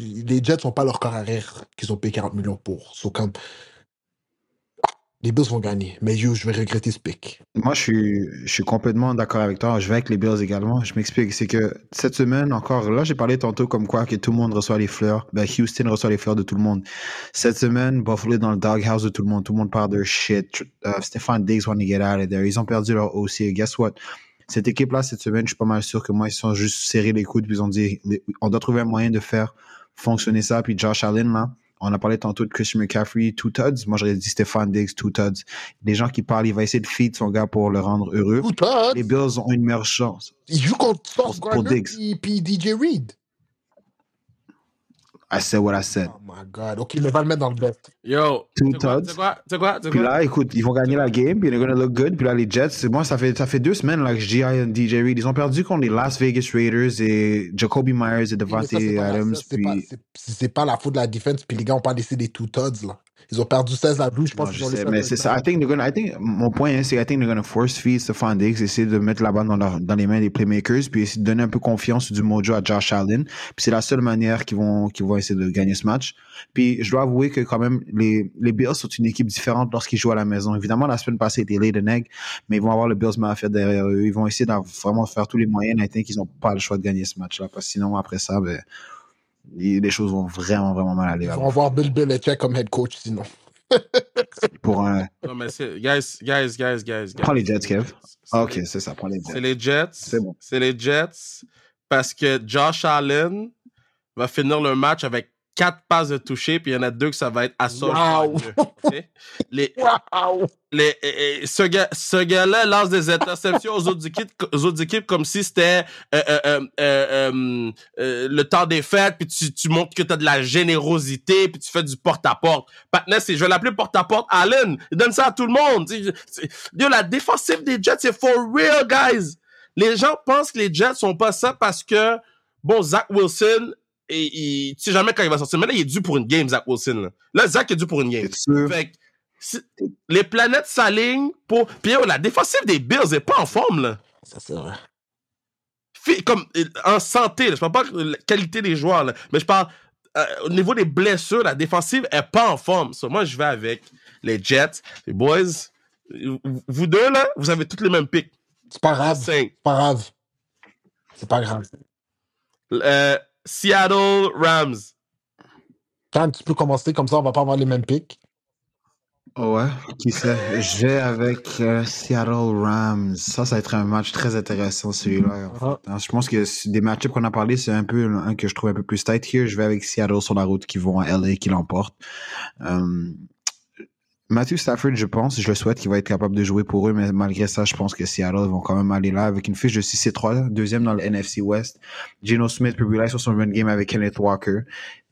les Jets sont pas leur corps arrière qu'ils ont payé 40 millions pour. So, les Bills vont gagner. Mais yo, je vais regretter ce pick. Moi, je suis, je suis complètement d'accord avec toi. Je vais avec les Bills également. Je m'explique. C'est que cette semaine, encore, là, j'ai parlé tantôt comme quoi que tout le monde reçoit les fleurs. Ben, Houston reçoit les fleurs de tout le monde. Cette semaine, Buffalo est dans le doghouse de tout le monde. Tout le monde parle de shit. Uh, Stéphane Diggs want to get out of there. Ils ont perdu leur OC. Guess what? Cette équipe-là, cette semaine, je suis pas mal sûr que moi, ils sont juste serrés les coudes. Puis ils ont dit, on doit trouver un moyen de faire fonctionner ça. Puis Josh Allen, là, on a parlé tantôt de Christian McCaffrey, two tuds. Moi, j'aurais dit Stéphane Diggs, two tuds. Les gens qui parlent, il va essayer de feed son gars pour le rendre heureux. Todd, Les Bills ont une meilleure chance. il joue contre Sauce puis, puis DJ Reed. I said what I said. Oh my God. OK, mais va le mettre dans le bet. Yo, Two tu sais quoi, quoi, quoi, Puis là, écoute, ils vont gagner la game, puis they're gonna look good. Puis là, les Jets, moi, ça fait, ça fait deux semaines là, que je dis à DJ Reed, ils ont perdu contre les Las Vegas Raiders et Jacoby Myers et Devante Adams. c'est pas, Puis, la faute de la défense, puis les gars ont pas laissé des two Tods, là. Ils ont perdu 16 à 12, je pense Non, je sais, mais c'est ça. I think they're gonna, I think, mon point, hein, c'est I think they're gonna force feed Stephon Diggs, essayer de mettre la balle dans, leur, dans les mains des playmakers, puis essayer de donner un peu confiance du mojo à Josh Allen. Puis c'est la seule manière qu'ils vont, qu'ils vont essayer de gagner ce match. Puis je dois avouer que quand même, les, les Bills sont une équipe différente lorsqu'ils jouent à la maison. Évidemment, la semaine passée était late and egg, mais ils vont avoir le Bills Mafia derrière eux. Ils vont essayer de vraiment faire tous les moyens. I think qu'ils n'ont pas le choix de gagner ce match-là, parce que sinon, après ça, ben, les choses vont vraiment, vraiment mal aller. Ils vont avoir Bill Belichick comme head coach, sinon. Pour un, Non, mais c'est, guys, guys, guys, guys, guys. Prends les Jets, Kev. C'est Ah, ok, les- c'est ça, prends les C'est Jets. les Jets. C'est bon. C'est les Jets. Parce que Josh Allen va finir le match avec quatre passes de toucher, puis il y en a deux que ça va être à. Wow. Les, Wow! les, et- et ce, gars, ce gars-là lance des interceptions aux autres équipes, aux autres équipes comme si c'était euh, euh, euh, euh, euh, euh, le temps des fêtes, puis tu, tu montres que tu as de la générosité, puis tu fais du porte-à-porte. Patnais, c'est, je vais l'appeler porte-à-porte Allen. Il donne ça à tout le monde. Yo, la défensive des Jets, c'est for real, guys. Les gens pensent que les Jets sont pas ça parce que, bon, Zach Wilson, et, il- tu sais jamais quand il va sortir. Mais là, il est dû pour une game, Zach Wilson. Là, Là, Zach est dû pour une game. C'est sûr. Fait que, si- les planètes s'alignent pour. Puis yo, la défensive des Bills est pas en forme, là. Ça, c'est vrai. Comme euh, en santé, là. je parle pas de la qualité des joueurs, là. mais je parle euh, au niveau des blessures, la défensive est pas en forme. So, moi, je vais avec les Jets, les boys. Vous- deux, là, vous avez tous les mêmes pics. C'est pas grave. C'est pas grave. C'est pas grave. Euh, Seattle Rams. Quand tu peux commencer comme ça, on va pas avoir les mêmes picks. Ouais, qui sait? Je vais avec euh, Seattle Rams. Ça, ça va être un match très intéressant, celui-là. Ah. Alors, Je pense que des match qu'on a parlé, c'est un peu un que je trouve un peu plus tight here. Je vais avec Seattle sur la route qui vont à LA, qui l'emportent. Euh, Matthew Stafford, je pense, je le souhaite qu'il va être capable de jouer pour eux, mais malgré ça, je pense que Seattle vont quand même aller là avec une fiche de 6 et 3, deuxième dans le NFC West. Geno Smith briller sur son run game avec Kenneth Walker.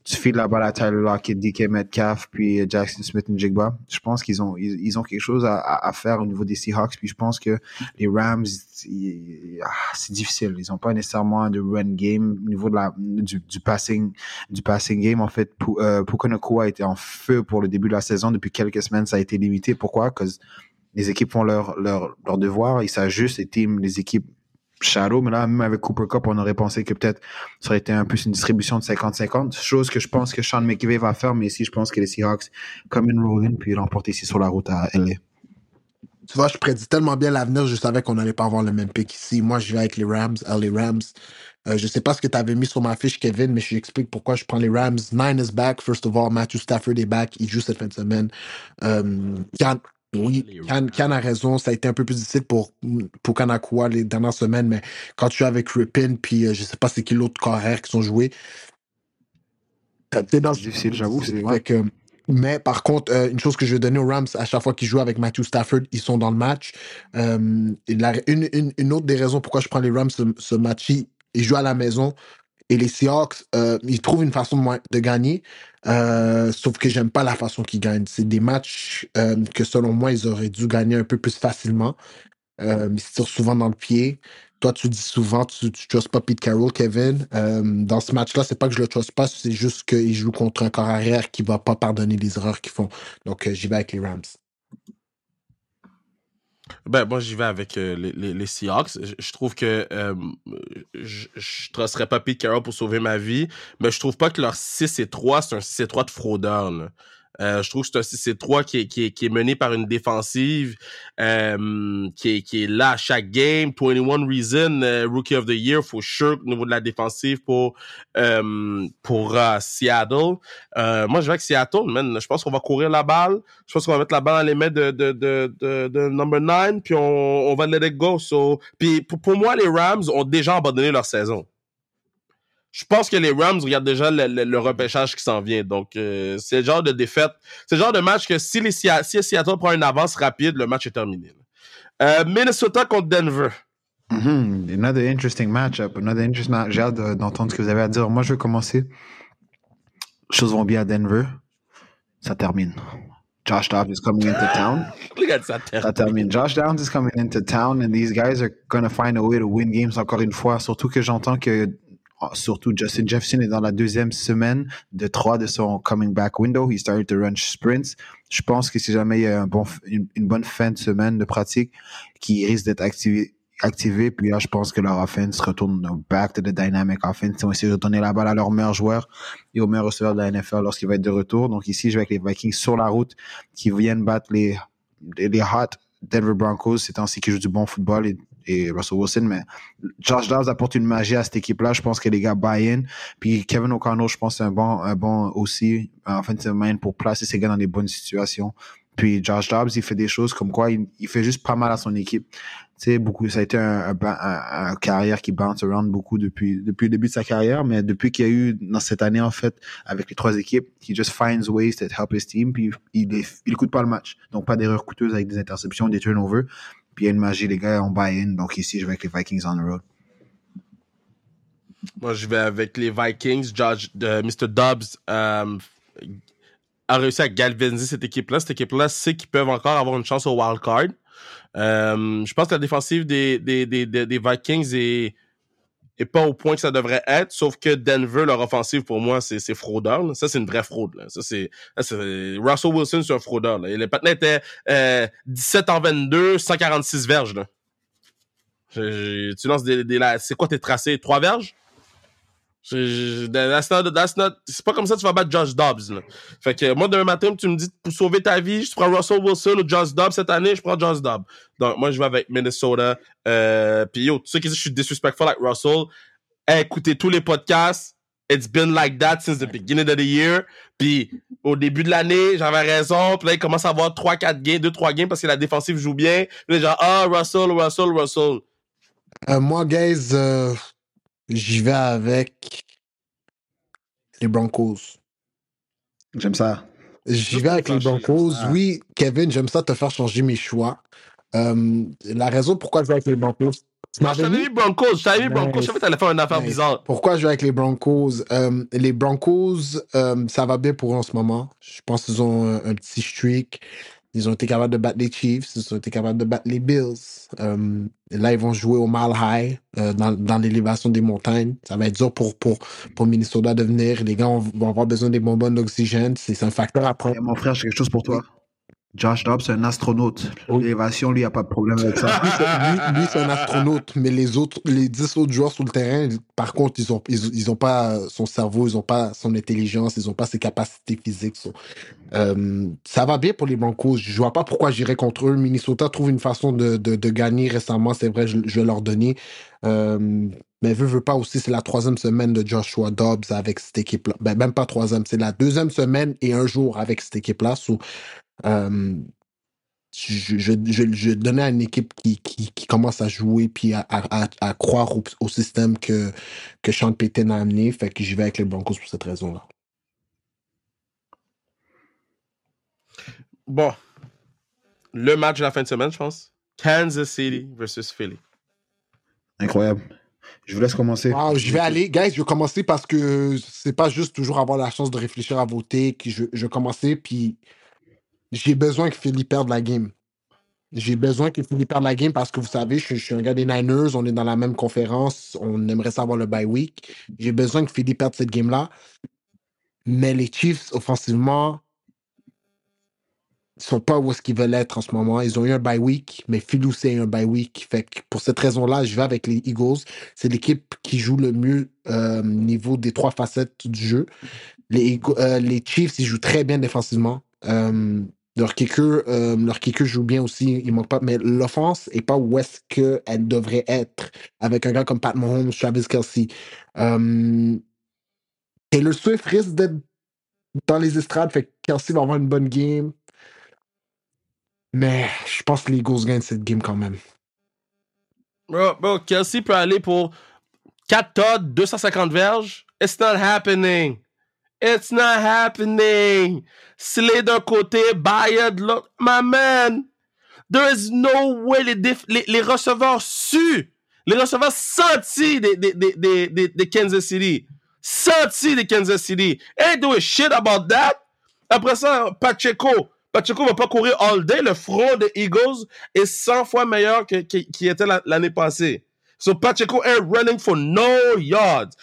Tu files la balle à Tyler Lockett, DK Metcalf, puis Jackson Smith et Jigba. Je pense qu'ils ont, ils, ont quelque chose à, à, faire au niveau des Seahawks. Puis je pense que les Rams, ah, c'est difficile. Ils n'ont pas nécessairement de run game au niveau de la, du, du passing, du passing game. En fait, euh, a été en feu pour le début de la saison. Depuis quelques semaines, ça a été limité. Pourquoi? Parce que les équipes font leur, leur, leur devoir, ils s'ajustent et team les équipes Shadow, mais là, même avec Cooper Cup, on aurait pensé que peut-être ça aurait été un peu une distribution de 50-50, chose que je pense que Sean McVay va faire, mais ici, je pense que les Seahawks, comme une rolling, puis remporter ici sur la route à LA. Tu vois, je prédis tellement bien l'avenir, je savais qu'on n'allait pas avoir le même pick ici. Moi, je vais avec les Rams, les Rams. Euh, je sais pas ce que tu avais mis sur ma fiche, Kevin, mais je t'explique pourquoi je prends les Rams. Nine is back. First of all, Matthew Stafford est back. Il joue cette fin de semaine. Euh, oui, Can, a raison. Ça a été un peu plus difficile pour, pour Kanakua les dernières semaines, mais quand tu es avec Ripin, puis euh, je sais pas c'est qui l'autre carrière qui sont joués. C'est difficile, j'avoue. mais par contre, euh, une chose que je vais donner aux Rams, à chaque fois qu'ils jouent avec Matthew Stafford, ils sont dans le match. Euh, une, une, une, autre des raisons pourquoi je prends les Rams ce, ce match ils jouent à la maison. Et les Seahawks, euh, ils trouvent une façon de gagner, euh, sauf que j'aime pas la façon qu'ils gagnent. C'est des matchs euh, que selon moi, ils auraient dû gagner un peu plus facilement. Ils se tirent souvent dans le pied. Toi, tu dis souvent, tu ne trustes pas Pete Carroll, Kevin. Dans ce match-là, c'est pas que je le trust pas, c'est juste qu'ils jouent contre un corps arrière qui va pas pardonner les erreurs qu'ils font. Donc, j'y vais avec les Rams. Ben, moi, j'y vais avec euh, les, les, les, Seahawks. Je, trouve que euh, je ne tracerais pas Pete Carroll pour sauver ma vie, mais je trouve pas que leur 6 et 3, c'est un 6 et 3 de fraudeur. Là. Euh, je trouve que c'est un 6-3 qui est, qui, est, qui est mené par une défensive euh, qui, est, qui est là à chaque game. 21 Reason, euh, Rookie of the Year, for sure, au niveau de la défensive pour, euh, pour Seattle. moi, je vais avec Seattle, man. Je pense qu'on va courir la balle. Je pense qu'on va mettre la balle dans les mains de, de, de, de, de number 9, puis on, on va let it go. So, puis pour, pour moi, les Rams ont déjà abandonné leur saison je pense que les Rams regardent déjà le, repêchage qui s'en vient. Donc, euh, c'est le genre de défaite. C'est le genre de match que si, les, si Seattle prend une avance rapide, le match est terminé. Euh, Minnesota contre Denver. Mm-hmm. Another interesting matchup. Another interesting match. J'ai hâte d'entendre ce que vous avez à dire. Moi, je vais commencer. Les choses vont bien à Denver. Ça termine. Josh Dobbs is coming into town. ça termine. Ça termine. Josh Dobbs is coming into town and these guys are going to find a way to win games encore une fois. Surtout que j'entends que surtout Justin Jefferson est dans la deuxième semaine de trois de son coming back window. He started to run sprints. Je pense que si jamais il y a une, bonne fin de semaine de pratique qui risque d'être activé, activé, puis là, je pense que leur offense retourne back to the dynamic offense. Ils vont essayer de donner la balle à leur meilleur joueur et au meilleur receveur de la NFL lorsqu'il va être de retour. Donc ici, je vais avec les Vikings sur la route qui viennent battre les, les hot Denver Broncos. C'est ainsi qu'ils jouent du bon football et et Russell Wilson, mais Josh Dobbs apporte une magie à cette équipe-là. Je pense que les gars buy-in. Puis Kevin O'Connell, je pense c'est un bon, un bon aussi, en fin de semaine, pour placer ces gars dans des bonnes situations. Puis Josh Dobbs, il fait des choses comme quoi il, il fait juste pas mal à son équipe. Tu sais, beaucoup, ça a été un, un, un, carrière qui bounce around beaucoup depuis, depuis le début de sa carrière, mais depuis qu'il y a eu dans cette année, en fait, avec les trois équipes, he just finds ways to help his team, puis il, il, il coûte pas le match. Donc, pas d'erreurs coûteuses avec des interceptions, des turnovers. Puis magie, les gars ont buy-in. Donc ici, je vais avec les Vikings on the road. Moi, je vais avec les Vikings. Judge, euh, Mr. Dobbs euh, a réussi à galvaniser cette équipe-là. Cette équipe-là sait qu'ils peuvent encore avoir une chance au wild card. Euh, je pense que la défensive des, des, des, des Vikings est et pas au point que ça devrait être, sauf que Denver, leur offensive, pour moi, c'est fraudeur. Ça, c'est une vraie fraude. Là. Ça, c'est Russell Wilson, c'est un fraudeur. Là. Les patins étaient euh, 17 en 22, 146 verges. Là. tu lances des... des c'est quoi tes tracés? Trois verges? That's not, that's not, c'est pas comme ça que tu vas battre Josh Dobbs. Là. Fait que moi, demain matin, tu me dis pour sauver ta vie, je prends Russell Wilson ou Josh Dobbs cette année, je prends Josh Dobbs. Donc, moi, je vais avec Minnesota. Euh, Puis yo, tu sais que je suis disrespectful avec Russell, écoutez tous les podcasts. It's been like that since the beginning of the year. Puis au début de l'année, j'avais raison. Puis là, il commence à avoir 3-4 games, 2-3 games parce que la défensive joue bien. Puis là, genre, ah, Russell, Russell, Russell. Euh, moi, guys, euh, J'y vais avec les Broncos. J'aime ça. J'y vais avec les Broncos. Oui, Kevin, j'aime ça te faire changer mes choix. Euh, la raison pourquoi je joue avec les Broncos. Tu Moi, je t'avais mis? Broncos. Je t'avais mis Broncos. Je savais que t'allais faire une affaire Nice. bizarre. Pourquoi je joue avec les Broncos? Euh, les Broncos, euh, ça va bien pour eux en ce moment. Je pense qu'ils ont un, un petit streak. Ils ont été capables de battre les Chiefs. Ils ont été capables de battre les Bills. Euh, là, ils vont jouer au Mile High, euh, dans, dans l'élévation des montagnes. Ça va être dur pour, pour, pour Minnesota de venir. Les gars vont, vont avoir besoin des bonbons d'oxygène. C'est un facteur à prendre. Mon frère, j'ai quelque chose pour toi. Josh Dobbs, c'est un astronaute. L'élévation, lui, il n'y a pas de problème avec ça. Lui, c'est- lui- lui, c'est un astronaute, mais les autres, les 10 autres joueurs sur le terrain, par contre, ils ont, ils, ils ont pas son cerveau, ils ont pas son intelligence, ils ont pas ses capacités physiques. so, euh, ça va bien pour les Broncos. Je vois pas pourquoi j'irais contre eux. Minnesota trouve une façon de, de, de gagner récemment. C'est vrai, je, je vais leur donner. Euh, mais veut, veut pas aussi, c'est la troisième semaine de Joshua Dobbs avec cette équipe-là. Ben, même pas troisième, c'est la deuxième semaine et un jour avec cette équipe-là. So, euh, je, je, je, je donnais à une équipe qui, qui, qui commence à jouer puis à, à, à, à croire au, au système que, que Sean Payton a amené. Fait que j'y vais avec les Broncos pour cette raison-là. Bon. Le match de la fin de semaine, je pense. Kansas City versus Philly. Incroyable. Je vous laisse commencer. Ah, je vais aller, guys, je vais commencer parce que c'est pas juste toujours avoir la chance de réfléchir à voter. Que je, je vais commencer, puis j'ai besoin que Philly perde la game. J'ai besoin que Philly perde la game parce que vous savez, je, suis un gars des Niners, on est dans la même conférence, on aimerait savoir le bye week. J'ai besoin que Philly perde cette game-là. Mais les Chiefs, offensivement, sont pas où est-ce qu'ils veulent être en ce moment. Ils ont eu un bye week, mais Philly aussi a eu un bye week. Fait que pour cette raison-là, je vais avec les Eagles. C'est l'équipe qui joue le mieux euh, niveau des trois facettes du jeu. Les, euh, Chiefs, ils jouent très bien défensivement. Euh, euh, leur kicker joue bien aussi, il manque pas, mais l'offense est pas où est-ce qu'elle devrait être avec un gars comme Pat Mahomes, Travis Kelsey. Euh, Taylor Swift risque d'être dans les estrades, fait que Kelsey va avoir une bonne game. Mais je pense que les Eagles gagnent cette game quand même. Bro, bro, Kelsey peut aller pour 4 Todd, 250 verges. It's not happening. It's not happening. Slay d'un côté, Bayard de. My man, there is no way les, receveurs su. Les receveurs sentis des, Kansas City. Sentis des Kansas City. Ain't doing shit about that. Après ça, Pacheco. Pacheco va pas courir all day. Le front des Eagles est 100 fois meilleur que, qui, qui était la- l'année passée. So Pacheco ain't running for no yards.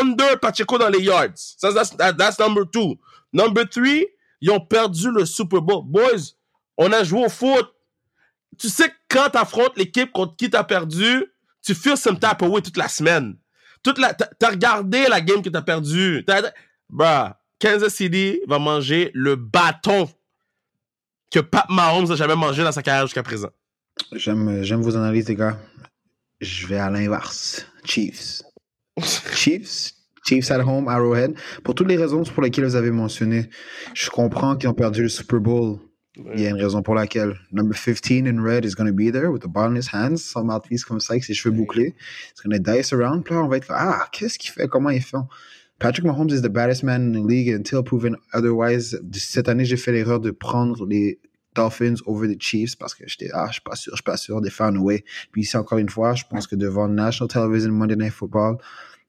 Under Pacheco dans les yards. That's, that- that's number two. Number three, ils ont perdu le Super Bowl. Boys, on a joué au foot. Tu sais que quand t'affrontes l'équipe contre qui t'as perdu, tu feel some type of way toute la semaine. Toute la, t'as regardé la game que t'as perdu. T'as- Bruh, Kansas City va manger le bâton que Pat Mahomes n'a jamais mangé dans sa carrière jusqu'à présent. J'aime, j'aime vos analyses, gars. Je vais à l'inverse. Chiefs. Chiefs. Chiefs at home, Arrowhead. Pour toutes les raisons pour lesquelles vous avez mentionné, je comprends qu'ils ont perdu le Super Bowl. Il y a une raison pour laquelle. Number 15 in red is going to be there with the ball in his hands, son mouthpiece comme ça, avec ses cheveux bouclés. He's going to dice around. Puis là, on va être comme, ah, qu'est-ce qu'il fait? Comment il fait? Patrick Mahomes is the baddest man in the league until proven otherwise. Cette année, j'ai fait l'erreur de prendre les Dolphins over the Chiefs parce que j'étais, ah, je suis pas sûr, je suis pas sûr des fan away. Puis ici, encore une fois, je pense que devant National Television Monday Night Football,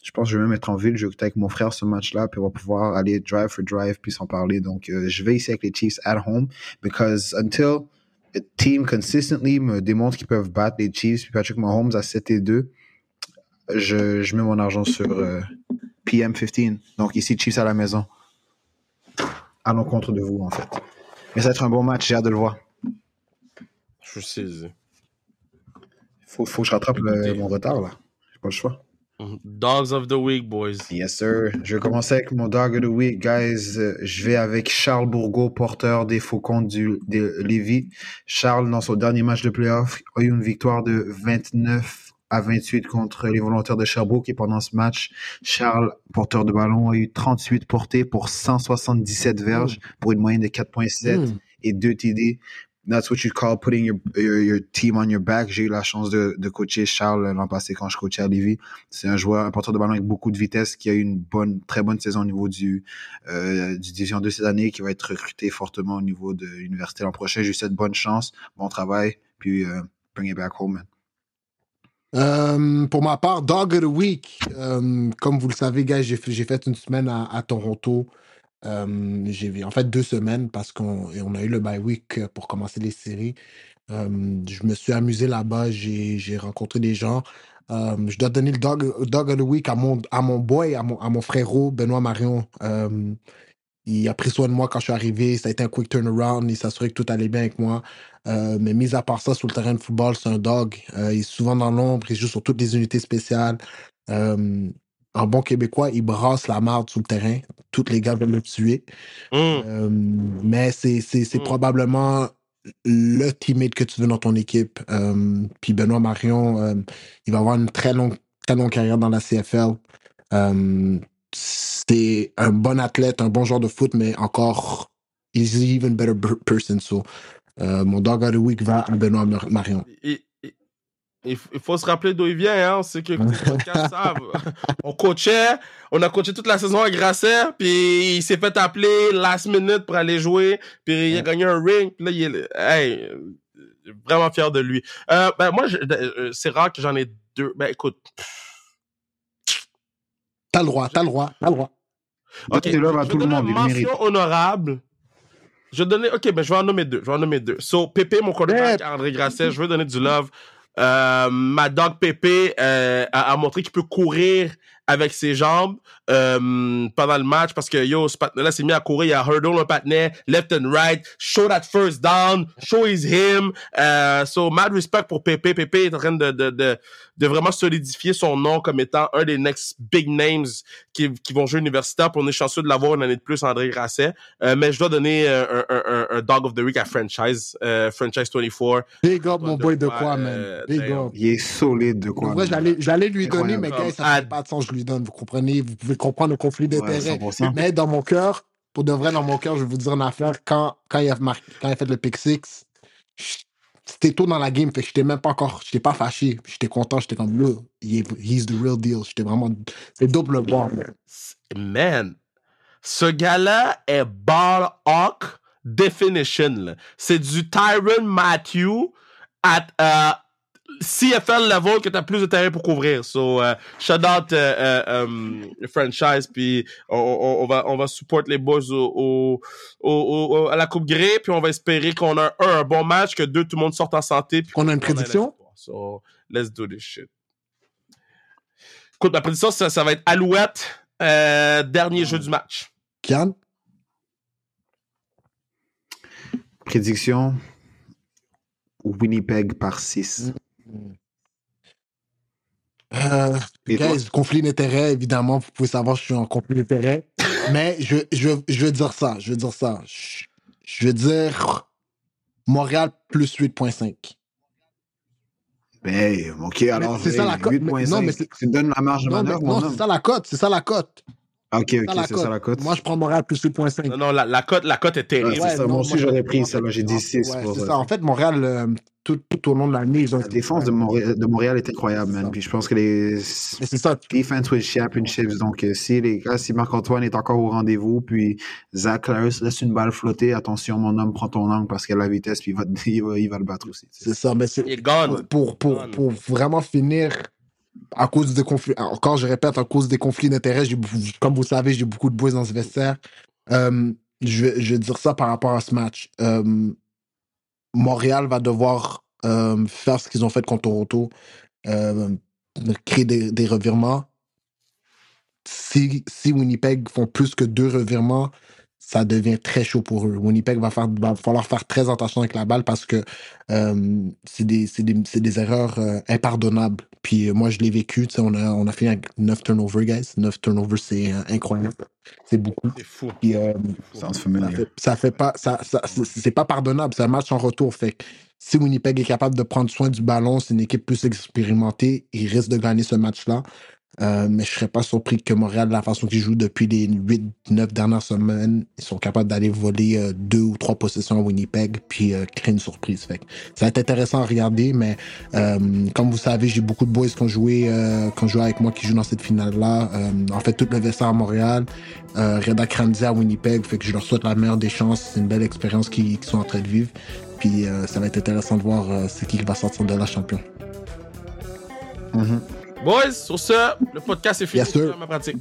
je pense que je vais même être en ville. Je vais avec mon frère ce match-là, puis on va pouvoir aller drive for drive, puis s'en parler. Donc, euh, je vais ici avec les Chiefs at home because until a team consistently me démontre qu'ils peuvent battre les Chiefs, puis Patrick Mahomes à 7 et 2, je, je mets mon argent sur euh, PM15. Donc, ici, Chiefs à la maison. À l'encontre de vous, en fait. Mais ça va être un bon match, j'ai hâte de le voir. Je sais. Faut, faut que je rattrape le- mon retard, là. J'ai pas le choix. Dogs of the week, boys. Yes, sir. Je vais commencer avec mon dog of the week, guys. Je vais avec Charles Bourgault, porteur des Faucons du, de Lévis. Charles, dans son dernier match de playoff, a eu une victoire de 29 à 28 contre les volontaires de Sherbrooke. Et pendant ce match, Charles, porteur de ballon, a eu 38 portées pour 177 verges pour une moyenne de 4.7 Mm. et 2 TD. That's what you call putting your, your, your team on your back. J'ai eu la chance de, de coacher Charles l'an passé quand je coachais à Lévis. C'est un joueur, un porteur de ballon avec beaucoup de vitesse qui a eu une bonne, très bonne saison au niveau du, euh, du Division 2 cette année, qui va être recruté fortement au niveau de l'université l'an prochain. J'ai eu cette bonne chance, bon travail. puis euh, bring it back home, man. Euh, pour ma part, Dog of the Week. Euh, comme vous le savez, gars, j'ai fait, une semaine à, Toronto. Euh, j'ai en fait deux semaines parce qu'on on a eu le bye week pour commencer les séries. Euh, je me suis amusé là-bas, j'ai rencontré des gens. Je dois donner le dog, dog of the week à mon, à mon boy, à mon, à mon frérot, Benoît Marion. Il a pris soin de moi quand je suis arrivé. Ça a été un quick turnaround. Il s'assurait que tout allait bien avec moi. Euh, mais mis à part ça, sur le terrain de football, c'est un dog. Euh, il est souvent dans l'ombre. Il joue sur toutes les unités spéciales. Euh, en bon québécois, il brasse la marde sur le terrain. Tous les gars veulent le tuer. Mm. Euh, mais c'est Mm. probablement le teammate que tu veux dans ton équipe. Puis Benoît Marion, il va avoir une très longue, très longue carrière dans la CFL. C'est un bon athlète, un bon joueur de foot, mais encore, he's an even better per- person. So, euh, mon dog of the week va à Benoît Mar- Marion. Il, faut se rappeler d'où il vient, hein. C'est que savent. On coachait, on a coaché toute la saison à Grasset, puis il s'est fait appeler last minute pour aller jouer, puis il a gagné un ring, puis là, il est, hey, vraiment fier de lui. Euh, ben, moi, euh, c'est rare que j'en ai deux. Ben, écoute. T'as le droit, t'as le droit, t'as le droit. Ok, C'est là, je à vais tout le monde, mention honorable. Je ok, ben je vais en nommer deux. Je vais en nommer deux. So, Pépé, mon quarterback, André Grasset, je veux donner du love. Euh, ma dog Pépé euh, a, a montré qu'il peut courir avec ses jambes euh, pendant le match parce que yo, ce patinet-là s'est mis à courir, il a hurdle un patinet, left and right, show that first down, show is him. So, mad respect pour Pépé. Pépé est en train de, de, de, de vraiment solidifier son nom comme étant un des next big names qui, qui vont jouer universitaire. Puis on est chanceux de l'avoir une année de plus, André Grasset. Euh, mais je dois donner euh, un, un, un, un Dog of the Week à Franchise, euh, Franchise 24. Big up, mon boy de quoi, quoi, man. Big up. Il est solide de quoi. En vrai, man. j'allais, j'allais lui donner, mais gars, ça fait pas de sens, je lui donne. Vous comprenez? Vous pouvez comprendre le conflit d'intérêts. 100%. mais dans mon cœur, pour de vrai, dans mon cœur, je vais vous dire une affaire. Quand, quand, il, a marqué, quand il a fait le pick six, je- c'était tôt dans la game, fait j'étais même pas encore, j'étais pas fâché. J'étais content, j'étais comme, he's the real deal. J'étais vraiment, c'est double le man. Man, ce gars-là est ball hawk definition. C'est du Tyron Matthew at euh, CFL level que t'as plus de terrain pour couvrir. So, euh, shout out euh, euh, um, franchise, puis on, on, on va on va support les boys au, au, au- au- à la Coupe Grey, puis on va espérer qu'on a un, un bon match, que deux tout le monde sorte en santé, puis On a une prédiction? So, let's do this shit. Écoute, ma prédiction, ça, ça va être Alouette, euh, dernier jeu du match. Kian? Prédiction Winnipeg par 6. Euh, guys, conflit d'intérêts, évidemment, vous pouvez savoir que je suis en conflit d'intérêts. mais je, je, je veux dire ça, je veux dire ça. Je, je veux dire Montréal plus 8.5. Ben, ok, alors. c'est ça la cote, non, mais 8.5. c'est- donnes la marge de manœuvre, non, c'est ça la cote, c'est ça la cote. Ok, ok, c'est ça la cote. Moi, je prends Montréal plus 8.5. Non, non, la, la cote, la cote est terrible. Ouais, c'est ça, moi aussi, je- j'aurais pris en ça, fait, là, j'ai dit en- six ouais, pour c'est ça. ça. En fait, Montréal, euh, tout, tout au long de l'année, ils ont. La défense de Montréal, de Montréal est incroyable, man. ça. Puis je pense que les Mais c'est ça. defense with championships. Donc, euh, si les gars, si Marc-Antoine est encore au rendez-vous, puis Zach Clarus laisse une balle flotter, attention, mon homme, prends ton angle parce qu'il a la vitesse, puis il va, il va, il va le battre aussi. C'est ça. Mais c'est. Il est gone. pour, pour, Gone. pour vraiment finir, à cause des conflits, encore je répète, à cause des conflits d'intérêts, comme vous savez, j'ai beaucoup de boys dans ce vestiaire. Euh, je, vais, dire ça par rapport à ce match. Euh, Montréal va devoir euh, faire ce qu'ils ont fait contre Toronto, créer des, revirements. Si, si Winnipeg font plus que deux revirements, ça devient très chaud pour eux. Winnipeg va, falloir faire très attention avec la balle parce que euh, c'est des, des, des erreurs impardonnables. Puis euh, moi, je l'ai vécu. tu sais, On a, on a fait avec 9 turnovers, guys. 9 turnovers, c'est euh, incroyable. C'est beaucoup. C'est fou. Puis, euh, ça familiar. fait, ça fait pas, ça, ça, c'est c'est pas pardonnable. C'est un match en retour. Fait que si Winnipeg est capable de prendre soin du ballon, c'est une équipe plus expérimentée, ils risquent de gagner ce match-là. Euh, mais je serais pas surpris que Montréal, de la façon qu'ils jouent depuis les 8-9 dernières semaines, ils sont capables d'aller voler euh, deux ou trois possessions à Winnipeg puis euh, créer une surprise. Ça va être intéressant à regarder, mais euh, comme vous savez, j'ai beaucoup de boys qui ont joué, qui ont joué avec moi qui jouent dans cette finale-là. En fait, tout le vestiaire à Montréal, Reda Kramzi à Winnipeg, fait que je leur souhaite la meilleure des chances. C'est une belle expérience qu'ils sont en train de vivre. Puis ça va être intéressant de voir c'est qui va sortir de la champion. Mhm. Boys, sur ce, le podcast est fini. Sir. C'est ma pratique.